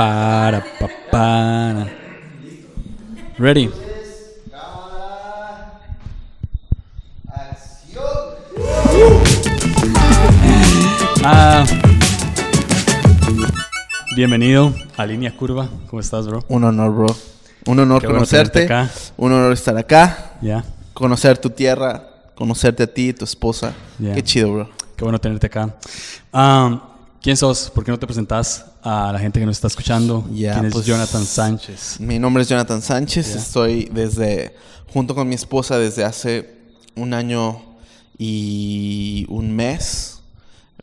para, pa, para. Ready. Ah, bienvenido a Línea Curva. ¿Cómo estás, bro? Un honor, bro. Un honor Qué conocerte. acá. Un honor estar acá. Ya. Conocer tu tierra. Conocerte a ti y tu esposa. Qué chido, bro. Qué bueno tenerte acá. Ah, ¿Quién sos? ¿Por qué no te presentas a la gente que nos está escuchando? Ya, ¿Quién es pues, Jonathan Sánchez? Mi nombre es Jonathan Sánchez. Estoy desde, junto con mi esposa desde hace un año y un mes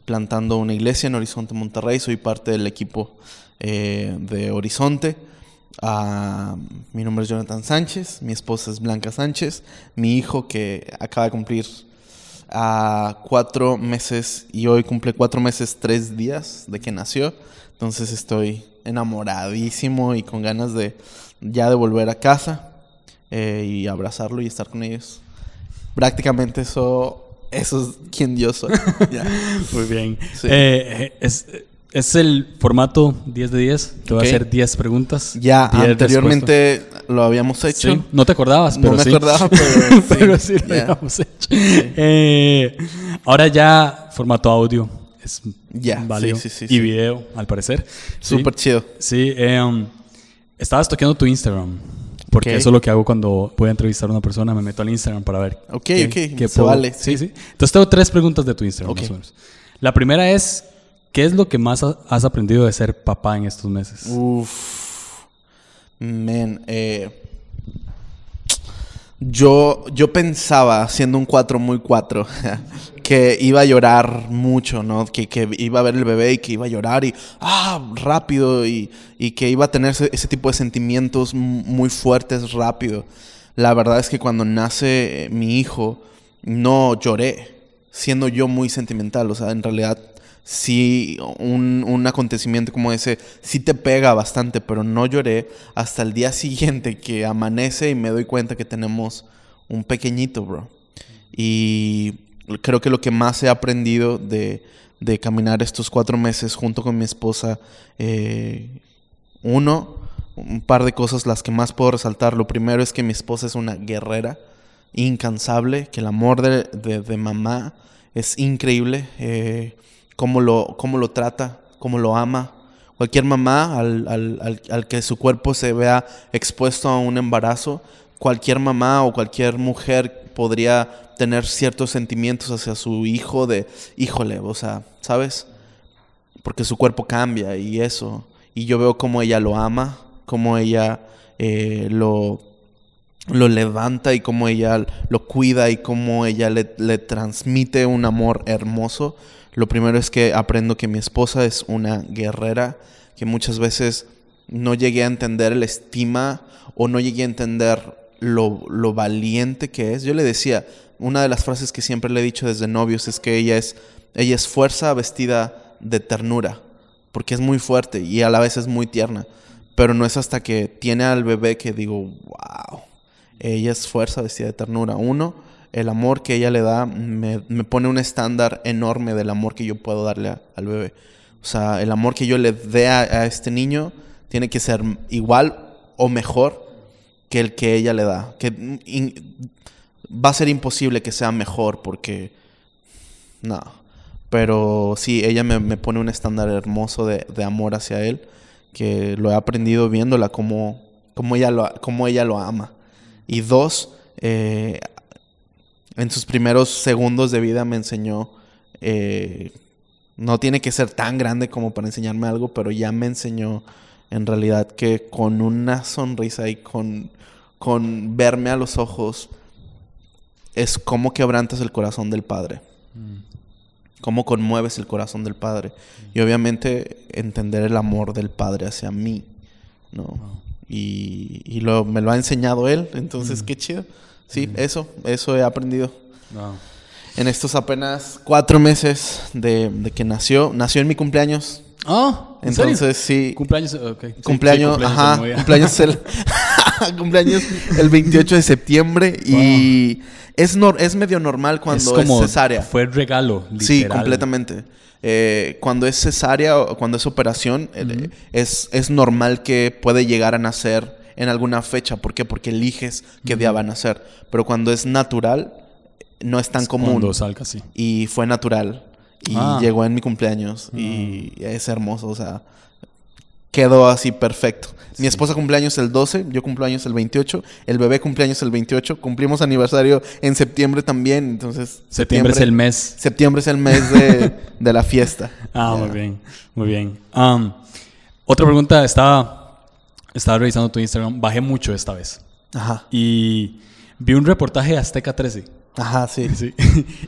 plantando una iglesia en Horizonte, Monterrey. Soy parte del equipo eh, de Horizonte. Ah, mi nombre es Jonathan Sánchez. Mi esposa es Blanca Sánchez. Mi hijo que acaba de cumplir a cuatro meses y hoy cumple cuatro meses, tres días de que nació. Entonces estoy enamoradísimo y con ganas de ya de volver a casa eh, y abrazarlo y estar con ellos. Prácticamente eso, eso es quien yo soy. Muy bien. Sí. Eh, eh, es, es el formato 10 de 10. Te voy Ok. a hacer 10 preguntas. Ya 10 anteriormente lo habíamos hecho. Sí, No te acordabas, No pero me sí. acordaba, pero sí. Pero sí lo Ya. habíamos hecho. Eh, ahora ya formato audio es Ya, válido. sí, sí, sí, y sí. video, al parecer. Sí. Súper chido. Sí, eh, um, estabas toqueando tu Instagram. Porque eso es lo que hago cuando voy a entrevistar a una persona. Me meto al Instagram para ver. Ok, qué- ok, qué se puedo- vale, Sí, sí. Entonces tengo tres preguntas de tu Instagram, más o menos. La primera es: ¿qué es lo que más ha- has aprendido de ser papá en estos meses? Uf. Man, eh, yo, yo pensaba, siendo un 4 muy 4, que iba a llorar mucho, ¿no? Que, que iba a ver el bebé y que iba a llorar y, ah, rápido, y, y que iba a tener ese, tipo de sentimientos muy fuertes rápido. La verdad es que cuando nace eh, mi hijo, no lloré, siendo yo muy sentimental, o sea, en realidad sí, un, un acontecimiento como ese sí te pega bastante, pero no lloré hasta el día siguiente que amanece y me doy cuenta que tenemos un pequeñito, bro. Y creo que lo que más he aprendido de, de caminar estos cuatro meses junto con mi esposa, eh, uno, un par de cosas las que más puedo resaltar. Lo primero es que mi esposa es una guerrera incansable, que el amor de, de- mamá es increíble, eh, cómo, lo, cómo lo trata, cómo lo ama. Cualquier mamá al, al- al- que su cuerpo se vea expuesto a un embarazo, cualquier mamá o cualquier mujer podría tener ciertos sentimientos hacia su hijo de, híjole, o sea, ¿sabes? porque su cuerpo cambia y eso. Y yo veo cómo ella lo ama, cómo ella eh, lo, lo levanta y cómo ella lo cuida y cómo ella le, le transmite un amor hermoso. Lo primero es que aprendo que mi esposa es una guerrera, que muchas veces no llegué a entender el estima o no llegué a entender lo, lo valiente que es. Yo le decía, una de las frases que siempre le he dicho desde novios es que ella es, ella es fuerza vestida de ternura, porque es muy fuerte y a la vez es muy tierna. Pero no es hasta que tiene al bebé que digo, wow, ella es fuerza vestida de ternura. Uno, el amor que ella le da me, me pone un estándar enorme del amor que yo puedo darle al bebé. O sea, el amor que yo le dé a, este niño tiene que ser igual o mejor que el que ella le da. Que va a ser imposible que sea mejor porque no. Pero sí, ella me, me pone un estándar hermoso de, de amor hacia él, que lo he aprendido viéndola como, ella, lo, ella lo ama. Y dos, eh, en sus primeros segundos de vida me enseñó, eh, no tiene que ser tan grande como para enseñarme algo, pero ya me enseñó en realidad que con una sonrisa y con, con verme a los ojos es como quebrantas el corazón del Padre cómo conmueves el corazón del Padre. Y obviamente entender el amor del Padre hacia mí, ¿no? Y, y lo, me lo ha enseñado Él, entonces qué chido. Sí, eso, eso he aprendido. Wow. En estos apenas cuatro meses de, de que nació, nació en mi cumpleaños. Ah, ¿en serio? Entonces sí, Cumpleaños, ok. Sí, cumpleaños, sí, de ajá, cumpleaños el, cumpleaños el 28 de septiembre y es, es medio normal cuando es, cesárea. Fue regalo. Sí, literal. completamente. Eh, cuando es cesárea o cuando es operación, eh, es, es normal que puede llegar a nacer en alguna fecha. ¿Por qué? Porque eliges qué día va a nacer. Pero cuando es natural, no es tan Es común. Cuando salga así. Y fue natural. Y Ah. llegó en mi cumpleaños. Y es hermoso, o sea, quedó así perfecto. Mi esposa cumpleaños el 12, yo cumpleaños el 28, el bebé cumpleaños el 28, cumplimos aniversario en septiembre también, entonces... Septiembre es el mes. Septiembre es el mes de, de la fiesta. Ah, muy bien, muy bien. Otra pregunta, estaba, estaba revisando tu Instagram, bajé mucho esta vez. Ajá, Y vi un reportaje de Azteca 13. ajá, sí. Sí.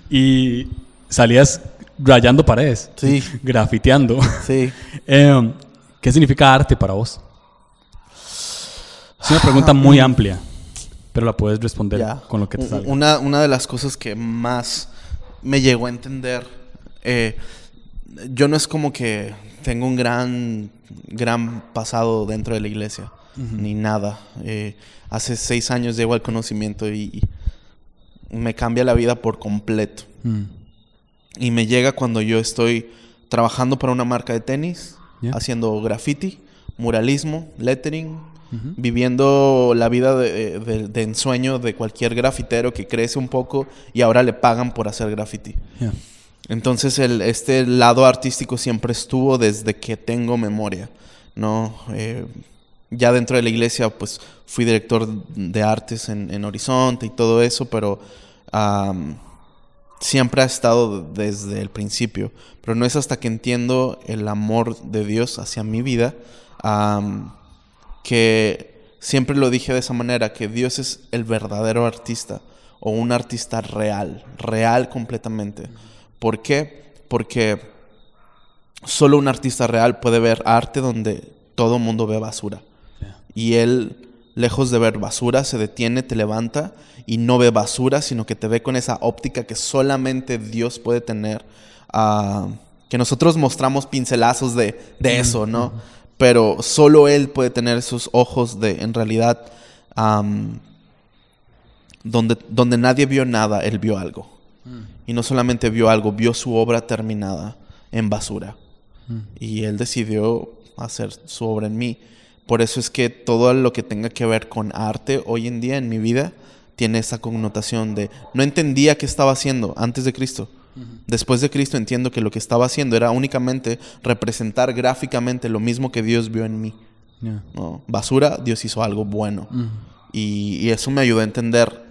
y salías rayando paredes. Sí. Grafiteando. Sí. Em, ¿Qué significa arte para vos? Es una pregunta muy amplia, pero la puedes responder con lo que te salga. Una, una de las cosas que más me llegó a entender, eh, yo no es como que tengo un gran, gran pasado dentro de la iglesia, ni nada. Eh, hace seis años llego al conocimiento y, y me cambia la vida por completo. Mm, Y me llega cuando yo estoy trabajando para una marca de tenis, haciendo graffiti, muralismo, lettering, viviendo la vida de, de- de ensueño de cualquier grafitero que crece un poco y ahora le pagan por hacer graffiti. Entonces el, este lado artístico siempre estuvo desde que tengo memoria, ¿no? Eh, ya dentro de la iglesia, pues fui director de artes en, en Horizonte y todo eso, pero am, siempre ha estado desde el principio. Pero no es hasta que entiendo el amor de Dios hacia mi vida que siempre lo dije de esa manera, que Dios es el verdadero artista o un artista real, real completamente. ¿Por qué? Porque solo un artista real puede ver arte donde todo el mundo ve basura. Y él, lejos de ver basura, se detiene, te levanta y no ve basura, sino que te ve con esa óptica que solamente Dios puede tener. ah, que nosotros mostramos pincelazos de, de eso, ¿no? Pero solo Él puede tener esos ojos de, en realidad, donde, donde nadie vio nada, Él vio algo. Y no solamente vio algo, vio su obra terminada en basura. Y Él decidió hacer su obra en mí. Por eso es que todo lo que tenga que ver con arte hoy en día en mi vida tiene esa connotación de no entendía qué estaba haciendo antes de Cristo. Después de Cristo entiendo que lo que estaba haciendo era únicamente representar gráficamente lo mismo que Dios vio en mí. Basura, Dios hizo algo bueno. Y, y eso me ayudó a entender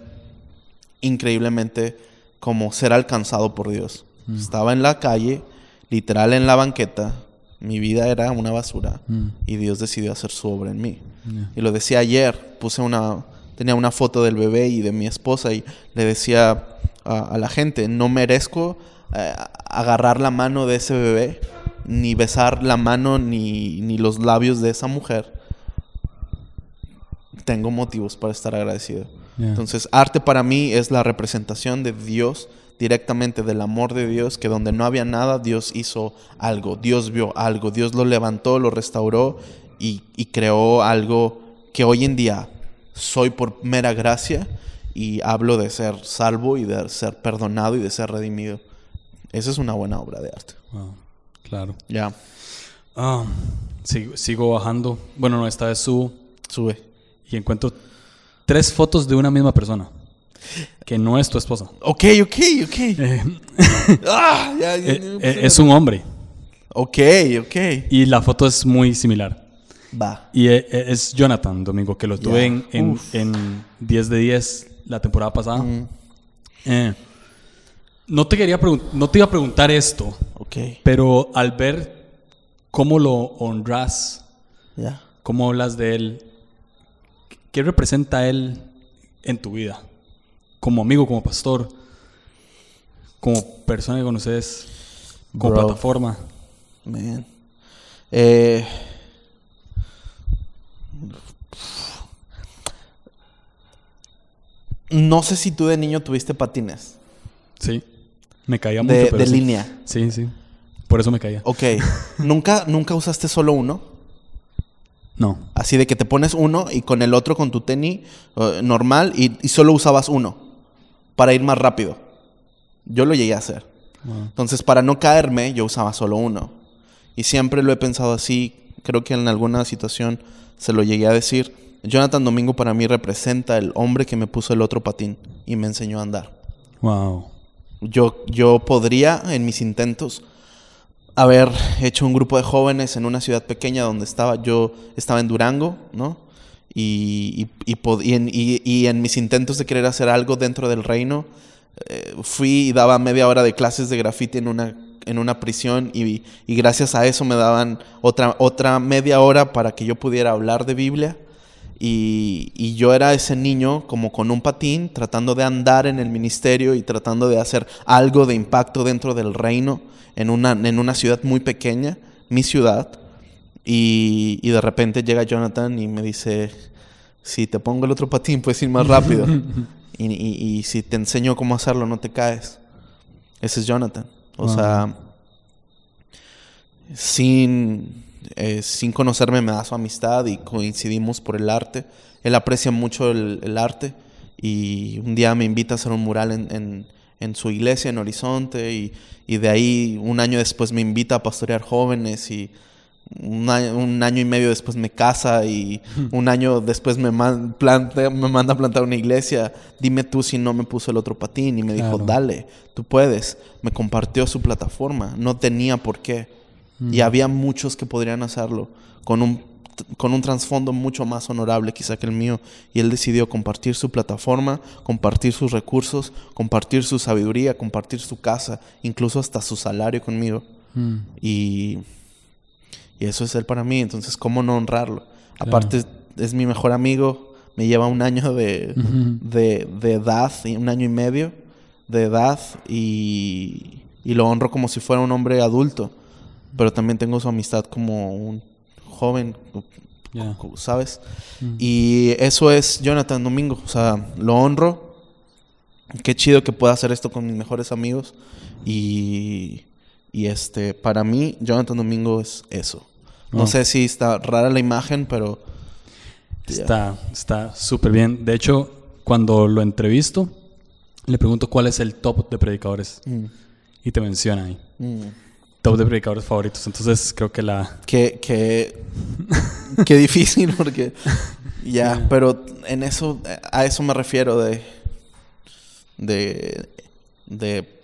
increíblemente cómo ser alcanzado por Dios. Estaba en la calle, literal en la banqueta, mi vida era una basura y Dios decidió hacer su obra en mí. Y lo decía ayer, puse una, tenía una foto del bebé y de mi esposa y le decía a, a la gente, no merezco eh, agarrar la mano de ese bebé, ni besar la mano ni, ni los labios de esa mujer. Tengo motivos para estar agradecido. Entonces, arte para mí es la representación de Dios, directamente del amor de Dios, que donde no había nada, Dios hizo algo, Dios vio algo, Dios lo levantó, lo restauró y, y creó algo que hoy en día soy por mera gracia y hablo de ser salvo y de ser perdonado y de ser redimido. Esa es una buena obra de arte. Wow, claro. Ya, Ah, sigo, sigo bajando. Bueno, no, esta vez subo sube. y encuentro tres fotos de una misma persona. Que no es tu esposa. Ok, ok, ok. Eh, Ah, ya, ya, eh, eh, es un hombre. Ok, ok. Y la foto es muy similar. Va. Y es Jonathan Domingo, que lo tuve en, en, en 10 de 10 la temporada pasada. Eh, no, te quería no te iba a preguntar esto, Ok. pero al ver cómo lo honras, cómo hablas de él, ¿qué representa él en tu vida? Como amigo, como pastor, como persona que conoces, como Bro. plataforma. Man. Eh, no sé si tú de niño tuviste patines Sí, me caía mucho. de, pero de sí. línea. Sí, sí. Por eso me caía. Ok. ¿Nunca, ¿Nunca usaste solo uno? No. Así de que te pones uno y con el otro con tu tenis eh, normal y, y solo usabas uno para ir más rápido. Yo lo llegué a hacer. Entonces, para no caerme, yo usaba solo uno. Y siempre lo he pensado así. Creo que en alguna situación se lo llegué a decir. Jonathan Domingo para mí representa el hombre que me puso el otro patín y me enseñó a andar. Wow. Yo, yo podría, en mis intentos, haber hecho un grupo de jóvenes en una ciudad pequeña donde estaba. Yo estaba en Durango, ¿no? Y, y, en, y- en mis intentos de querer hacer algo dentro del reino, eh, fui y daba media hora de clases de graffiti en una, en una prisión y gracias a eso me daban otra, otra media hora para que yo pudiera hablar de Biblia. Y, y yo era ese niño como con un patín tratando de andar en el ministerio y tratando de hacer algo de impacto dentro del reino en una, en una ciudad muy pequeña, mi ciudad. Y, y de repente llega Jonathan y me dice, si te pongo el otro patín puedes ir más rápido. y, y- si te enseño cómo hacerlo no te caes. Ese es Jonathan. O Wow. sea, sin, eh, sin conocerme me da su amistad y coincidimos por el arte. Él aprecia mucho el, el arte y un día me invita a hacer un mural en, en- en su iglesia en Horizonte y, y de ahí un año después me invita a pastorear jóvenes y un año, un año y medio después me casa y un año después me, man- planta- me manda a plantar una iglesia. Dime tú si no me puso el otro patín y me dijo, dale, tú puedes. Me compartió su plataforma, no tenía por qué. Y había muchos que podrían hacerlo con un, con un trasfondo mucho más honorable quizá que el mío. Y él decidió compartir su plataforma, compartir sus recursos, compartir su sabiduría, compartir su casa, incluso hasta su salario conmigo. Mm. Y, y eso es él para mí. Entonces, ¿cómo no honrarlo? Claro. Aparte, es mi mejor amigo. Me lleva un año de, de, de edad, y un año y medio de edad. Y, y lo honro como si fuera un hombre adulto. Pero también tengo su amistad como un joven, Ya. ¿sabes? Mm. Y eso es Jonathan Domingo. O sea, lo honro. Qué chido que pueda hacer esto con mis mejores amigos. Y, y este, para mí, Jonathan Domingo es eso. No Oh. sé si está rara la imagen, pero. ya. Está está súper bien. De hecho, cuando lo entrevisto, le pregunto cuál es el top de predicadores. Mm, Y te menciona ahí. mm. Top de predicadores favoritos. Entonces creo que la... Qué, qué, qué difícil, porque. Ya, pero en eso, a eso me refiero de. De. De.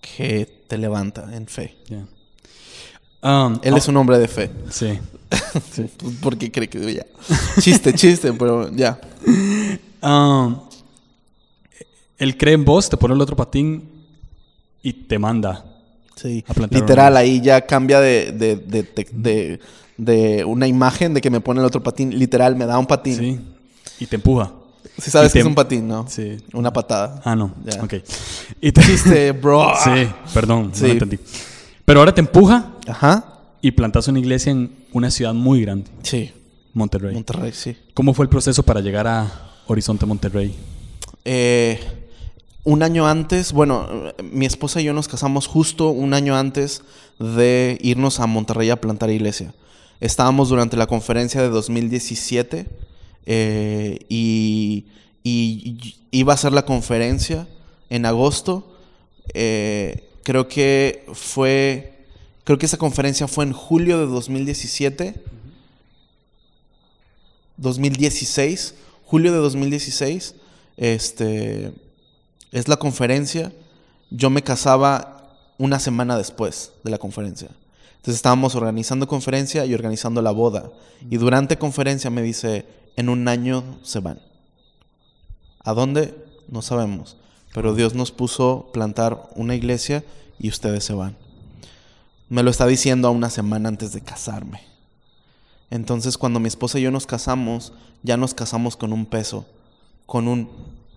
Que te levanta en fe. Um, Él oh, es un hombre de fe. Sí. sí. ¿Por qué cree que ya? Chiste, chiste, pero ya. Um, él cree en vos, te pone el otro patín y te manda. Sí. Literal, una- ahí ya cambia de, de, de, de, una imagen de que me pone el otro patín. Literal, me da un patín. Sí. Y te empuja. Sí sabes que es un patín, ¿no? Sí. Una patada. Ah, no. Ya. Ok. Y te... Chiste, bro. Sí, perdón, Sí. no lo entendí. Pero ahora te empuja Ajá. y plantas una iglesia en una ciudad muy grande, Sí. Monterrey. Monterrey, sí. ¿Cómo fue el proceso para llegar a Horizonte Monterrey? Eh, un año antes, bueno, mi esposa y yo nos casamos justo un año antes de irnos a Monterrey a plantar iglesia. Estábamos durante la conferencia de 2017 eh, y, y iba a ser la conferencia en agosto. Eh, creo que fue, creo que esa conferencia fue en julio de 2017. 2016, julio de 2016, este, es la conferencia. Yo me casaba una semana después de la conferencia. Entonces estábamos organizando conferencia y organizando la boda. Y durante conferencia me dice, en un año se van. ¿A dónde? No sabemos. Pero Dios nos puso plantar una iglesia y ustedes se van. Me lo está diciendo a una semana antes de casarme. Entonces cuando mi esposa y yo nos casamos, ya nos casamos con un peso, con un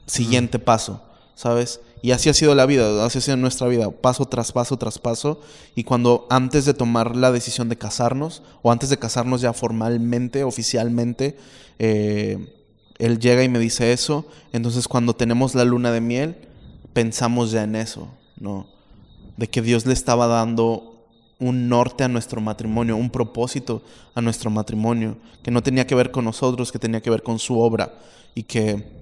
siguiente paso, ¿sabes? Y así ha sido la vida, así ha sido nuestra vida, paso tras paso tras paso. Y cuando antes de tomar la decisión de casarnos, o antes de casarnos ya formalmente, oficialmente, eh, él llega y me dice eso. Entonces cuando tenemos la luna de miel, pensamos ya en eso, ¿no? De que Dios le estaba dando un norte a nuestro matrimonio, un propósito a nuestro matrimonio, que no tenía que ver con nosotros, que tenía que ver con su obra y que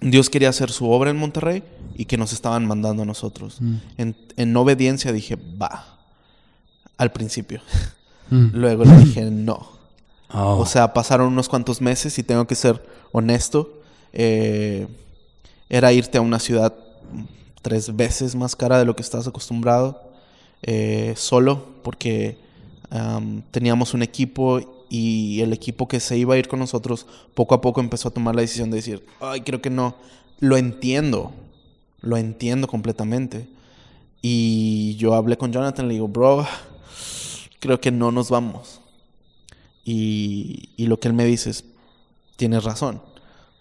Dios quería hacer su obra en Monterrey y que nos estaban mandando a nosotros. Mm. En, en obediencia dije, va, al principio. Mm. Luego le dije, no. Oh. O sea, pasaron unos cuantos meses y tengo que ser honesto. eh, era irte a una ciudad tres veces más cara de lo que estás acostumbrado. eh, solo porque am, teníamos un equipo y el equipo que se iba a ir con nosotros poco a poco empezó a tomar la decisión de decir, ay, creo que no. Lo entiendo. Lo entiendo completamente. Y yo hablé con Jonathan, le digo, bro, creo que no nos vamos. Y, lo que él me dice es, tienes razón.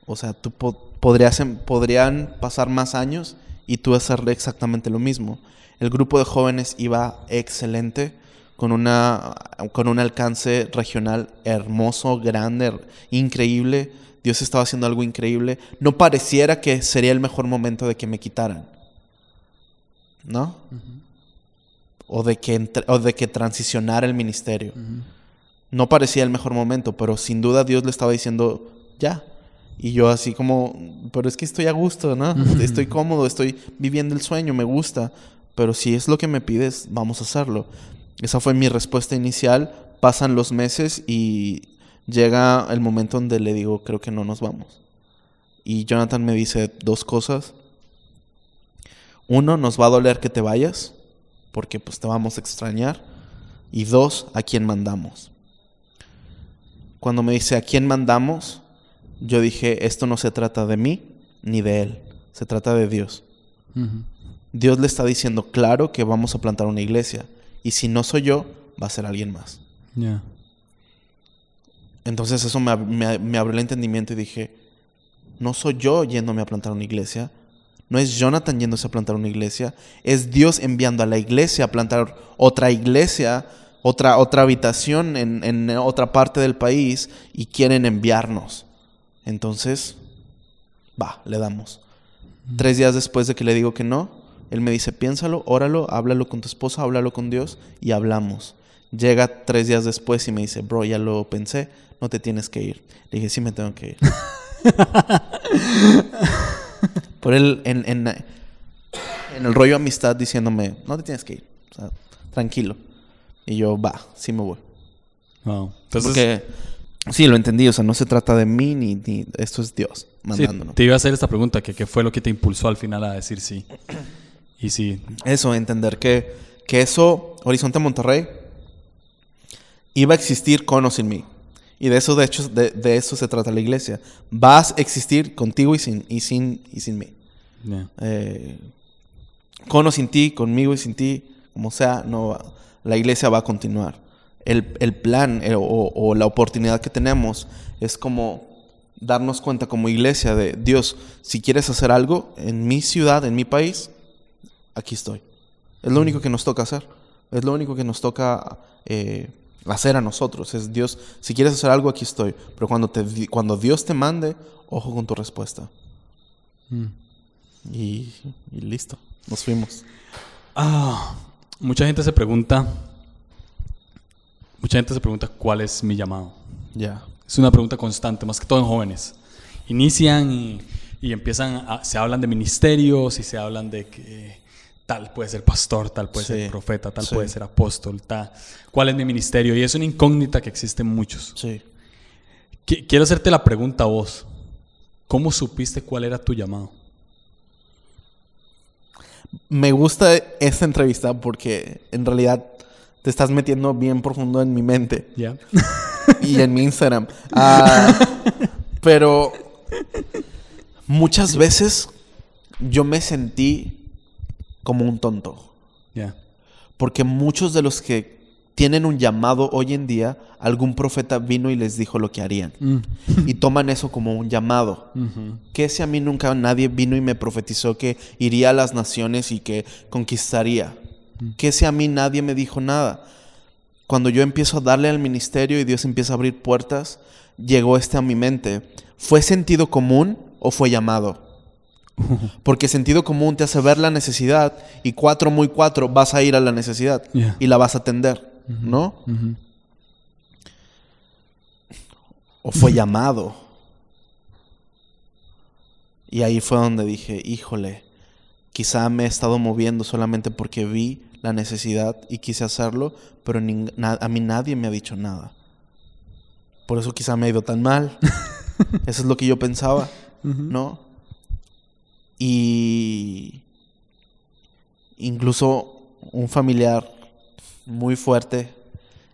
O sea, tú po- podrías, em- podrían pasar más años y tú hacer exactamente lo mismo. El grupo de jóvenes iba excelente, con, una, con un alcance regional hermoso, grande, increíble. Dios estaba haciendo algo increíble. No pareciera que sería el mejor momento de que me quitaran. ¿No? o, de que entre- o de que transicionara el ministerio. No parecía el mejor momento, pero sin duda Dios le estaba diciendo ya. Y yo así como, pero es que estoy a gusto, ¿no? Estoy cómodo, estoy viviendo el sueño, me gusta. Pero si es lo que me pides, vamos a hacerlo. Esa fue mi respuesta inicial. Pasan los meses y llega el momento donde le digo, creo que no nos vamos. Y Jonathan me dice dos cosas. Uno, nos va a doler que te vayas, porque pues te vamos a extrañar. Y dos, a quién mandamos. Cuando me dice a quién mandamos, yo dije, esto no se trata de mí ni de él, se trata de Dios. Dios le está diciendo claro que vamos a plantar una iglesia. Y si no soy yo, va a ser alguien más. Ya. Entonces eso me, me- me abrió el entendimiento y dije, no soy yo yéndome a plantar una iglesia, no es Jonathan yéndose a plantar una iglesia, es Dios enviando a la iglesia a plantar otra iglesia, otra, otra habitación en, en otra parte del país y quieren enviarnos. Entonces, va, le damos. Tres días después de que le digo que no, él me dice, piénsalo, óralo, háblalo con tu esposa, háblalo con Dios y hablamos. Llega tres días después y me dice, bro, ya lo pensé, no te tienes que ir. Le dije, sí me tengo que ir. Por él, en, en, en el rollo amistad diciéndome, no te tienes que ir, o sea, tranquilo. Y yo, va, sí me voy. Wow. Entonces, Porque, sí, lo entendí, o sea, no se trata de mí ni, ni esto es Dios sí, mandándonos. te iba a hacer esta pregunta, que qué fue lo que te impulsó al final a decir sí. Y sí. Eso, entender que, que eso, Horizonte Monterrey, iba a existir con o sin mí. Y de eso, de hecho, de, de eso se trata la iglesia. Vas a existir contigo y sin, y sin, y sin mí. ya. Eh, con o sin ti, conmigo y sin ti, como sea, no va- la iglesia va a continuar. El, el plan eh, o, o la oportunidad que tenemos es como darnos cuenta como iglesia de Dios, si quieres hacer algo en mi ciudad, en mi país, aquí estoy. Es lo único que nos toca hacer. Es lo único que nos toca eh, hacer a nosotros. Es Dios, si quieres hacer algo, aquí estoy. Pero cuando, te, cuando Dios te mande, ojo con tu respuesta. Mm. Y, y listo, nos fuimos. Ah, mucha gente se pregunta. Mucha gente se pregunta cuál es mi llamado. Ya. Es una pregunta constante, más que todo en jóvenes. Inician y, y empiezan, a- se hablan de ministerios y se hablan de que tal puede ser pastor, tal puede Sí, ser profeta, tal sí. puede ser apóstol, tal. ¿Cuál es mi ministerio? Y es una incógnita que existe en muchos. Sí. Qui- Quiero hacerte la pregunta a vos. ¿Cómo supiste cuál era tu llamado? Me gusta esta entrevista porque en realidad te estás metiendo bien profundo en mi mente ¿Ya? y en mi Instagram. Ah, pero muchas veces yo me sentí como un tonto. ¿Ya? Porque muchos de los que tienen un llamado hoy en día, algún profeta vino y les dijo lo que harían. Mm. Y toman eso como un llamado. Que si a mí nunca nadie vino y me profetizó que iría a las naciones y que conquistaría? Que si a mí nadie me dijo nada? Cuando yo empiezo a darle al ministerio y Dios empieza a abrir puertas, llegó este a mi mente. ¿Fue sentido común o fue llamado? Porque sentido común te hace ver la necesidad y cuatro muy cuatro vas a ir a la necesidad Yeah. y la vas a atender, ¿no? Ujú. O fue llamado. Y ahí fue donde dije, híjole, quizá me he estado moviendo solamente porque vi la necesidad y quise hacerlo, pero a mí nadie me ha dicho nada. Por eso quizá me ha ido tan mal. Eso es lo que yo pensaba, ¿no? Y incluso un familiar muy fuerte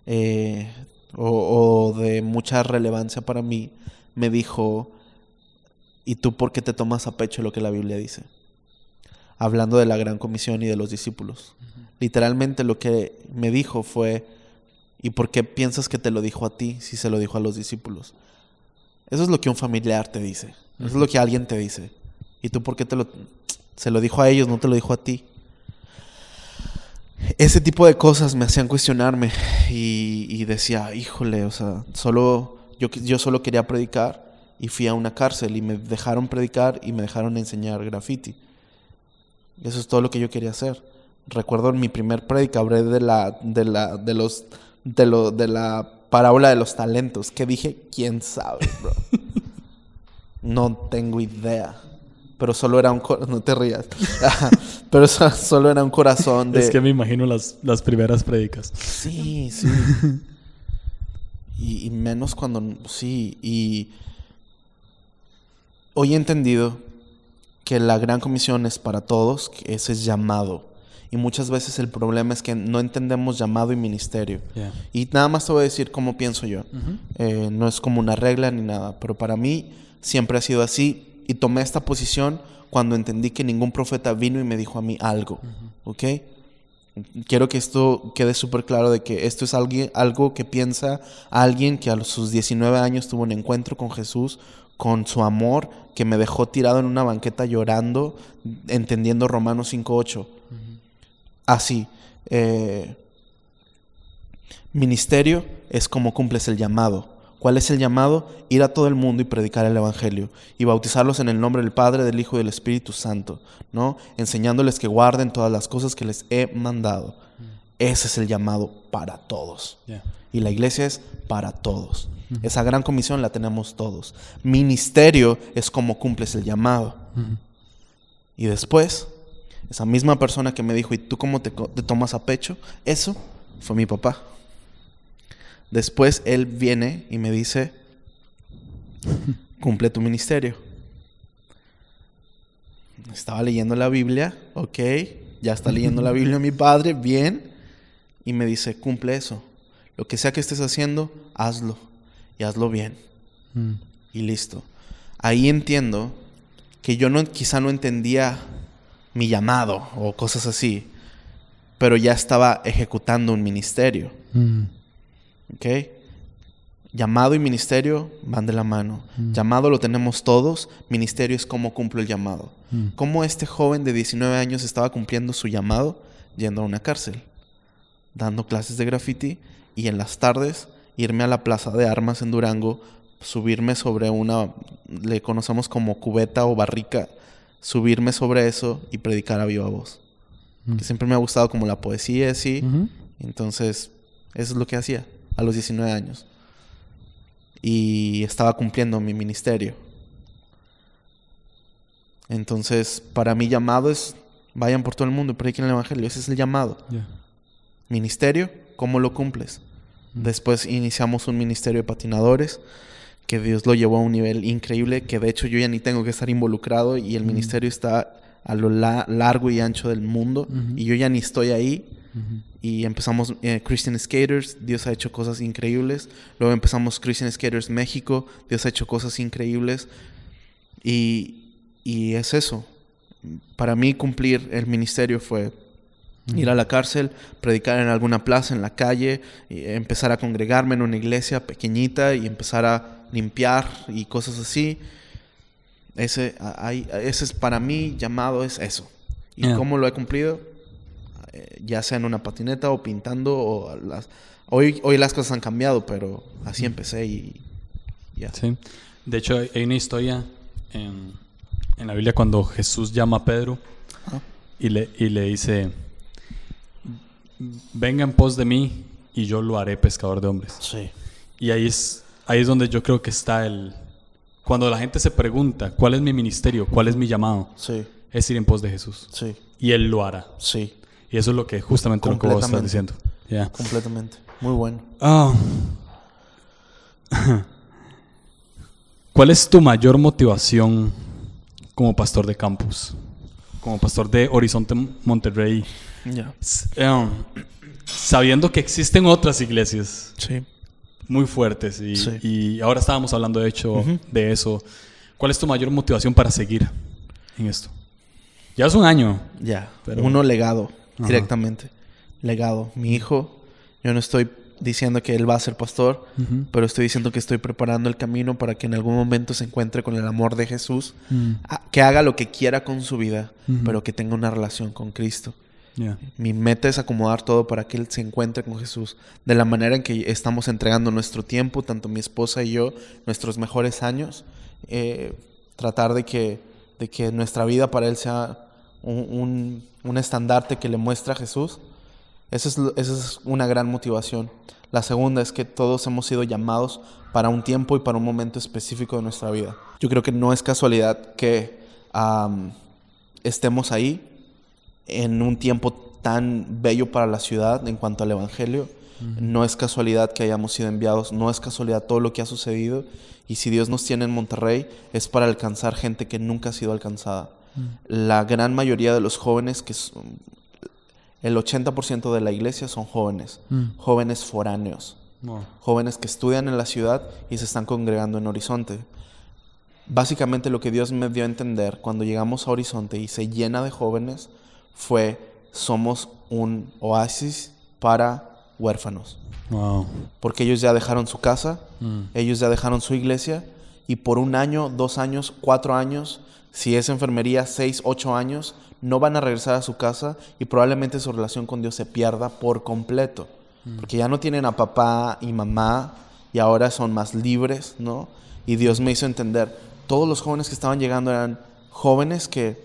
eh, o, o de mucha relevancia para mí me dijo, ¿y tú por qué te tomas a pecho lo que la Biblia dice? Hablando de la gran comisión y de los discípulos. Literalmente lo que me dijo fue, ¿y por qué piensas que te lo dijo a ti si se lo dijo a los discípulos? Eso es lo que un familiar te dice. Eso es lo que alguien te dice. ¿Y tú por qué te lo... Se lo dijo a ellos, no te lo dijo a ti? Ese tipo de cosas me hacían cuestionarme y, y decía, híjole, o sea, solo yo, yo solo quería predicar y fui a una cárcel y me dejaron predicar y me dejaron enseñar graffiti. Eso es todo lo que yo quería hacer. Recuerdo en mi primer predica hablé de la de la de los de lo de la parábola de los talentos. ¿Qué dije? ¿Quién sabe, bro? no tengo idea. Pero solo era un cor- no te rías. Pero so- solo era un corazón de Es que me imagino las, las primeras prédicas. Sí, sí. y, y menos cuando... Sí, y... Hoy he entendido que la gran comisión es para todos, que ese es llamado. Y muchas veces el problema es que no entendemos llamado y ministerio. Yeah. Y nada más te voy a decir cómo pienso yo. Eh, no es como una regla ni nada, pero para mí siempre ha sido así y tomé esta posición cuando entendí que ningún profeta vino y me dijo a mí algo, ¿ok? Quiero que esto quede súper claro de que esto es alguien, algo que piensa alguien que a sus 19 años tuvo un encuentro con Jesús, con su amor, que me dejó tirado en una banqueta llorando, entendiendo Romanos 5.8. Así. eh, Ministerio es como cumples el llamado. ¿Cuál es el llamado? Ir a todo el mundo y predicar el Evangelio y bautizarlos en el nombre del Padre, del Hijo y del Espíritu Santo, ¿no? Enseñándoles que guarden todas las cosas que les he mandado. Ese es el llamado para todos. Yeah. Y la iglesia es para todos. Esa gran comisión la tenemos todos. Ministerio es como cumples el llamado. Ujú. Y después, esa misma persona que me dijo, ¿y tú cómo te tomas a pecho? Eso fue mi papá. Después él viene y me dice, cumple tu ministerio. Estaba leyendo la Biblia, ok, ya está leyendo la Biblia mi padre, bien, y me dice, cumple eso. Lo que sea que estés haciendo, hazlo, y hazlo bien y listo. Ahí entiendo que yo no, quizá no entendía mi llamado o cosas así, pero ya estaba ejecutando un ministerio, Mm. ¿Ok? Llamado y ministerio van de la mano. Mm. Llamado lo tenemos todos, ministerio es cómo cumplo el llamado. Mm. Cómo este joven de 19 años estaba cumpliendo su llamado yendo a una cárcel, dando clases de graffiti y en las tardes irme a la plaza de armas en Durango, subirme sobre una, le conocemos como cubeta o barrica, subirme sobre eso y predicar a viva voz. Mm. Que siempre me ha gustado como la poesía. Ujú. Entonces, eso es lo que hacía a los 19 años. Y estaba cumpliendo mi ministerio. Entonces, para mi llamado es, vayan por todo el mundo y prediquen el Evangelio. Ese es el llamado. Yeah. Ministerio, ¿cómo lo cumples? Mm. Después iniciamos un ministerio de patinadores que Dios lo llevó a un nivel increíble, que de hecho yo ya ni tengo que estar involucrado y el Mm. ministerio está a lo la- largo y ancho del mundo y yo ya ni estoy ahí Y empezamos eh, Christian Skaters, Dios ha hecho cosas increíbles. Luego empezamos Christian Skaters México, Dios ha hecho cosas increíbles. Y, y es eso. Para mí cumplir el ministerio fue ir a la cárcel, predicar en alguna plaza, en la calle, y empezar a congregarme en una iglesia pequeñita y empezar a limpiar y cosas así. Ese, hay- ese es para mí llamado es eso. ¿Y Yeah. cómo lo he cumplido? Eh, ya sea en una patineta o pintando o las hoy hoy las cosas han cambiado pero así empecé y ya Sí. De hecho, hay hay una historia en, en la Biblia cuando Jesús llama a Pedro Ah. y le, y le dice, venga en pos de mí y yo lo haré pescador de hombres. Sí. Y ahí es, ahí es donde yo creo que está el... Cuando la gente se pregunta, ¿cuál es mi ministerio? ¿Cuál es mi llamado? Sí. Es ir en pos de Jesús. Sí. Y Él lo hará. Sí. Y eso es lo que justamente lo que vos estás diciendo. Ya. Completamente. Muy bueno. Ah. ¿Cuál es tu mayor motivación como pastor de campus? Como pastor de Horizonte Monterrey. Ya. S- eh, sabiendo que existen otras iglesias Sí. muy fuertes y, Sí. y ahora estábamos hablando de hecho de eso. ¿Cuál es tu mayor motivación para seguir en esto? Ya es un año. Ya. Pero- Uno legado. Ajá. Directamente. Legado. Mi hijo. Yo no estoy diciendo que él va a ser pastor. Pero estoy diciendo que estoy preparando el camino para que en algún momento se encuentre con el amor de Jesús. Mm. a- Que haga lo que quiera con su vida. Pero que tenga una relación con Cristo. Mi meta es acomodar todo para que él se encuentre con Jesús. De la manera en que estamos entregando nuestro tiempo, tanto mi esposa y yo, nuestros mejores años. eh, tratar de que, de que nuestra vida para él sea un, un- estandarte que le muestra a Jesús. Esa es, esa es una gran motivación. La segunda es que todos hemos sido llamados para un tiempo y para un momento específico de nuestra vida. Yo creo que no es casualidad que am, estemos ahí en un tiempo tan bello para la ciudad en cuanto al Evangelio. No es casualidad que hayamos sido enviados, no es casualidad todo lo que ha sucedido. Y si Dios nos tiene en Monterrey es para alcanzar gente que nunca ha sido alcanzada. La gran mayoría de los jóvenes, que son- el 80% de la iglesia son jóvenes, Mm. jóvenes foráneos, Wow. jóvenes que estudian en la ciudad y se están congregando en Horizonte. Básicamente lo que Dios me dio a entender cuando llegamos a Horizonte y se llena de jóvenes fue somos un oasis para huérfanos. Wow. Porque ellos ya dejaron su casa, Mm. ellos ya dejaron su iglesia y por un año, dos años, cuatro años, si es enfermería, seis, ocho años, no van a regresar a su casa y probablemente su relación con Dios se pierda por completo. Porque ya no tienen a papá y mamá y ahora son más libres, ¿no? Y Dios me hizo entender, todos los jóvenes que estaban llegando eran jóvenes que,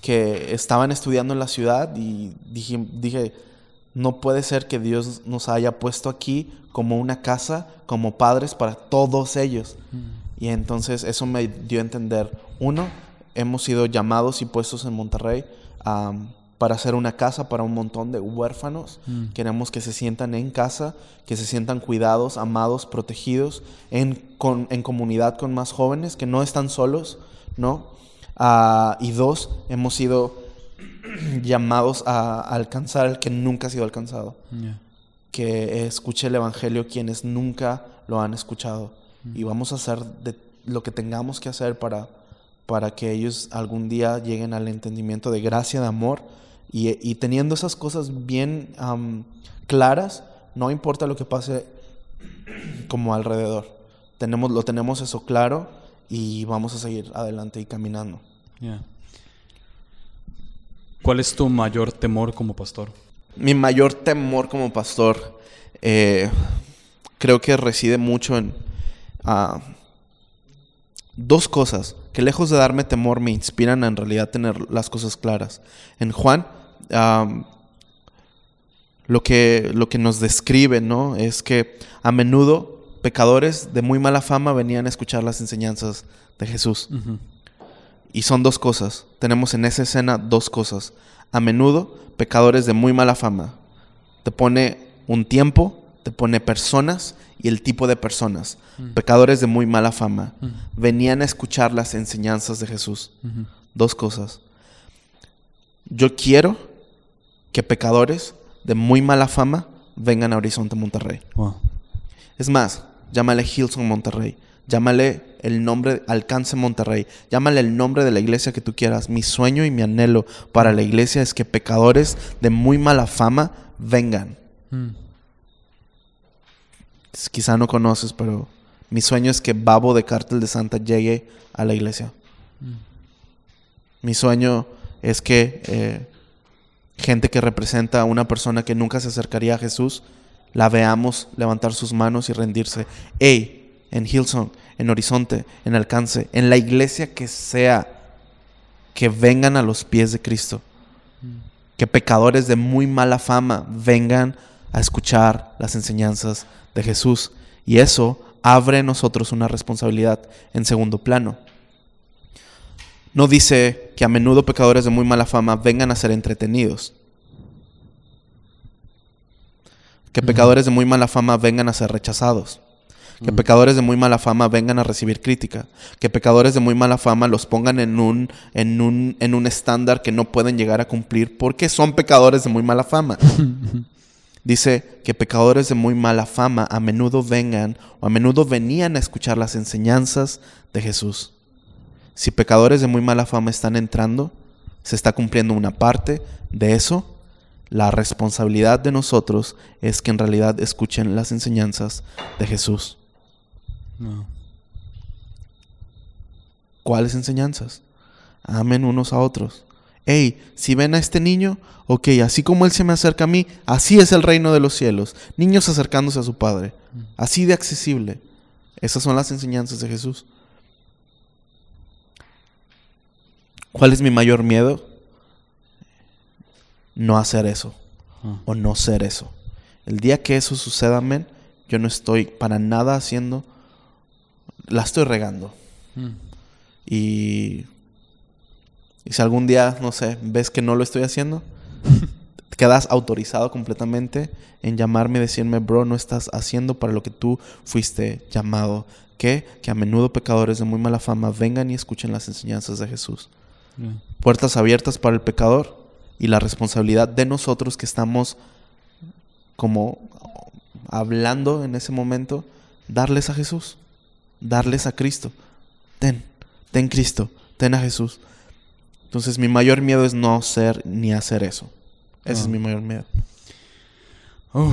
que estaban estudiando en la ciudad y dije, dije, no puede ser que Dios nos haya puesto aquí como una casa, como padres para todos ellos. Y entonces eso me dio a entender, uno, hemos sido llamados y puestos en Monterrey para hacer una casa para un montón de huérfanos. Mm. Queremos que se sientan en casa, que se sientan cuidados, amados, protegidos, en, con- en comunidad con más jóvenes, que no están solos, ¿no? Ah, y dos, hemos sido llamados a, a alcanzar el que nunca ha sido alcanzado que escuche el Evangelio quienes nunca lo han escuchado. Y vamos a hacer de lo que tengamos que hacer para, para que ellos algún día lleguen al entendimiento de gracia, de amor. Y, y teniendo esas cosas bien claras, no importa lo que pase como alrededor. Tenemos, lo tenemos eso claro y vamos a seguir adelante y caminando. ¿Cuál es tu mayor temor como pastor? Mi mayor temor como pastor eh, creo que reside mucho en ah, dos cosas que lejos de darme temor me inspiran a en realidad tener las cosas claras. En Juan, lo, que, lo que nos describe ¿no? es que a menudo pecadores de muy mala fama venían a escuchar las enseñanzas de Jesús. Y son dos cosas. Tenemos en esa escena dos cosas. A menudo, pecadores de muy mala fama. Te pone un tiempo, te pone personas y el tipo de personas. Pecadores de muy mala fama. Mm. Venían a escuchar las enseñanzas de Jesús. Dos cosas. Yo quiero que pecadores de muy mala fama vengan a Horizonte Monterrey. Wow. Es más, llámale Hilson Monterrey. Llámale el nombre Alcance Monterrey. Llámale el nombre de la iglesia que tú quieras. Mi sueño y mi anhelo para la iglesia es que pecadores de muy mala fama vengan. Mm. Quizá no conoces, pero mi sueño es que Babo de Cártel de Santa llegue a la iglesia. Mi sueño es que eh, gente que representa a una persona que nunca se acercaría a Jesús, la veamos levantar sus manos y rendirse. Hey, en Hillsong, en Horizonte, en Alcance, en la iglesia que sea, que vengan a los pies de Cristo. Que pecadores de muy mala fama vengan a escuchar las enseñanzas de Jesús. Y eso abre en nosotros una responsabilidad en segundo plano. No dice que a menudo pecadores de muy mala fama vengan a ser entretenidos. Que pecadores de muy mala fama vengan a ser rechazados. Que pecadores de muy mala fama vengan a recibir crítica. Que pecadores de muy mala fama los pongan en un, en un, en un estándar que no pueden llegar a cumplir porque son pecadores de muy mala fama. Dice que pecadores de muy mala fama a menudo vengan o a menudo venían a escuchar las enseñanzas de Jesús. Si pecadores de muy mala fama están entrando, se está cumpliendo una parte de eso. La responsabilidad de nosotros es que en realidad escuchen las enseñanzas de Jesús. No. ¿Cuáles enseñanzas? Amen unos a otros. Hey, si ven a este niño, ok, así como él se me acerca a mí, así es el reino de los cielos. Niños acercándose a su padre. Así de accesible. Esas son las enseñanzas de Jesús. ¿Cuál es mi mayor miedo? No hacer eso. Ah. O no ser eso. El día que eso suceda, amén, yo no estoy para nada haciendo. La estoy regando. Mm. Y, y si algún día, no sé, ves que no lo estoy haciendo, quedas autorizado completamente en llamarme y decirme, bro, no estás haciendo para lo que tú fuiste llamado. Que, que a menudo pecadores de muy mala fama vengan y escuchen las enseñanzas de Jesús. Yeah. Puertas abiertas para el pecador y la responsabilidad de nosotros que estamos como hablando en ese momento, darles a Jesús, darles a Cristo. Ten, ten Cristo, ten a Jesús. Entonces mi mayor miedo es no ser ni hacer eso. Ese Ah. es mi mayor miedo. Oh,